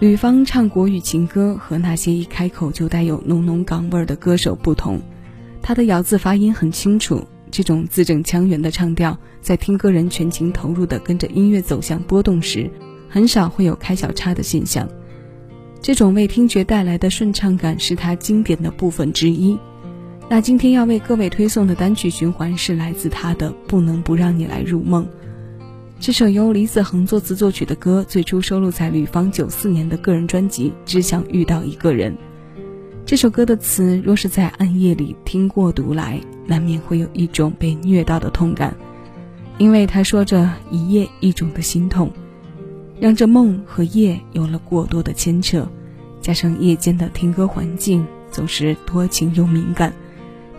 吕方唱国语情歌和那些一开口就带有浓浓港味儿的歌手不同，他的咬字发音很清楚。这种字正腔圆的唱调，在听歌人全情投入的跟着音乐走向波动时，很少会有开小差的现象。这种为听觉带来的顺畅感是他经典的部分之一。那今天要为各位推送的单曲循环是来自他的《不能不让你来入梦》。这首由李子恒作词作曲的歌，最初收录在吕方九四年的个人专辑《只想遇到一个人》。这首歌的词，若是在暗夜里听过读来，难免会有一种被虐到的痛感，因为他说着一夜一种的心痛，让这梦和夜有了过多的牵扯，加上夜间的听歌环境总是多情又敏感，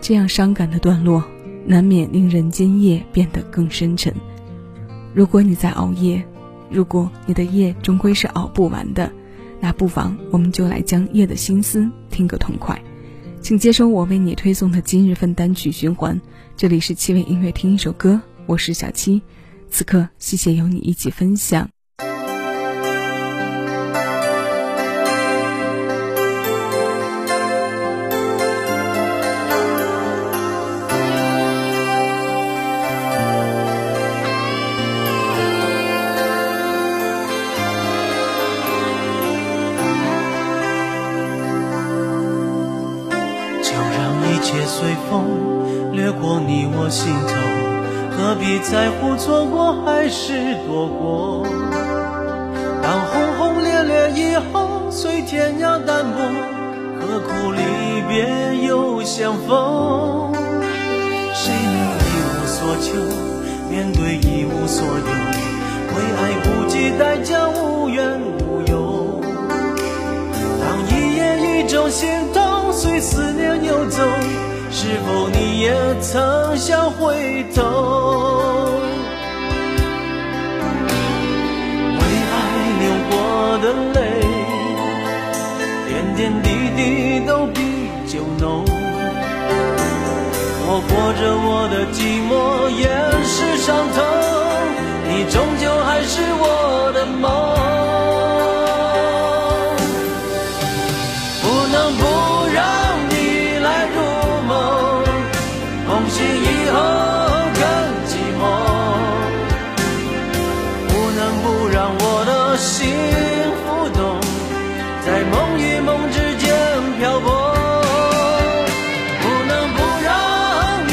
这样伤感的段落，难免令人间夜变得更深沉。如果你在熬夜，如果你的夜终归是熬不完的，那不妨我们就来将夜的心思听个痛快。请接收我为你推送的今日份单曲循环。这里是七位音乐，听一首歌，我是小七。此刻，谢谢有你一起分享。随风，掠过你我心头，何必在乎错过还是躲过？当轰轰烈烈以后，随天涯淡薄，何苦离别又相逢？谁能一无所求，面对一无所有，为爱不计代价，无怨无尤。当一夜一种心痛，随思念走。是否你也曾想回头？为爱流过的泪，点点滴滴都比酒浓。我活着我的寂寞，掩饰伤痛，你终究还是我的梦。不能不心浮动，在梦与梦之间漂泊，不能不让你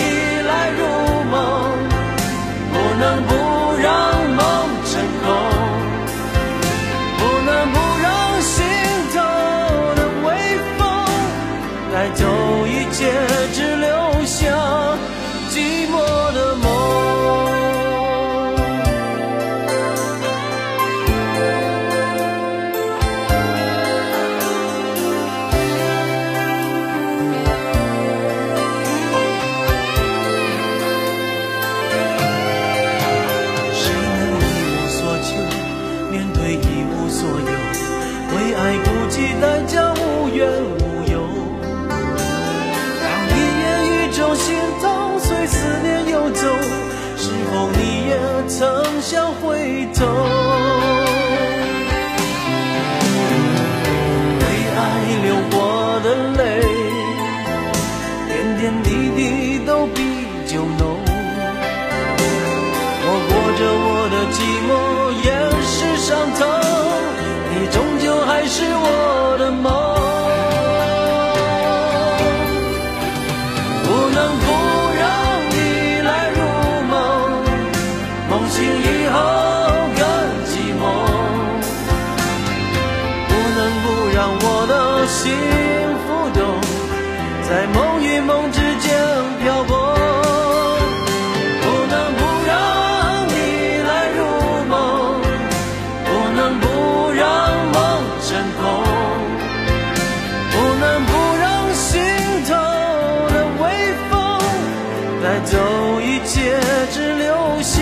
来入梦，不能不让梦成空，不能不让心头的微风带走一切。在梦与梦之间漂泊，不能不让你来入梦，不能不让梦成空，不能不让心头的微风带走一切，只留下。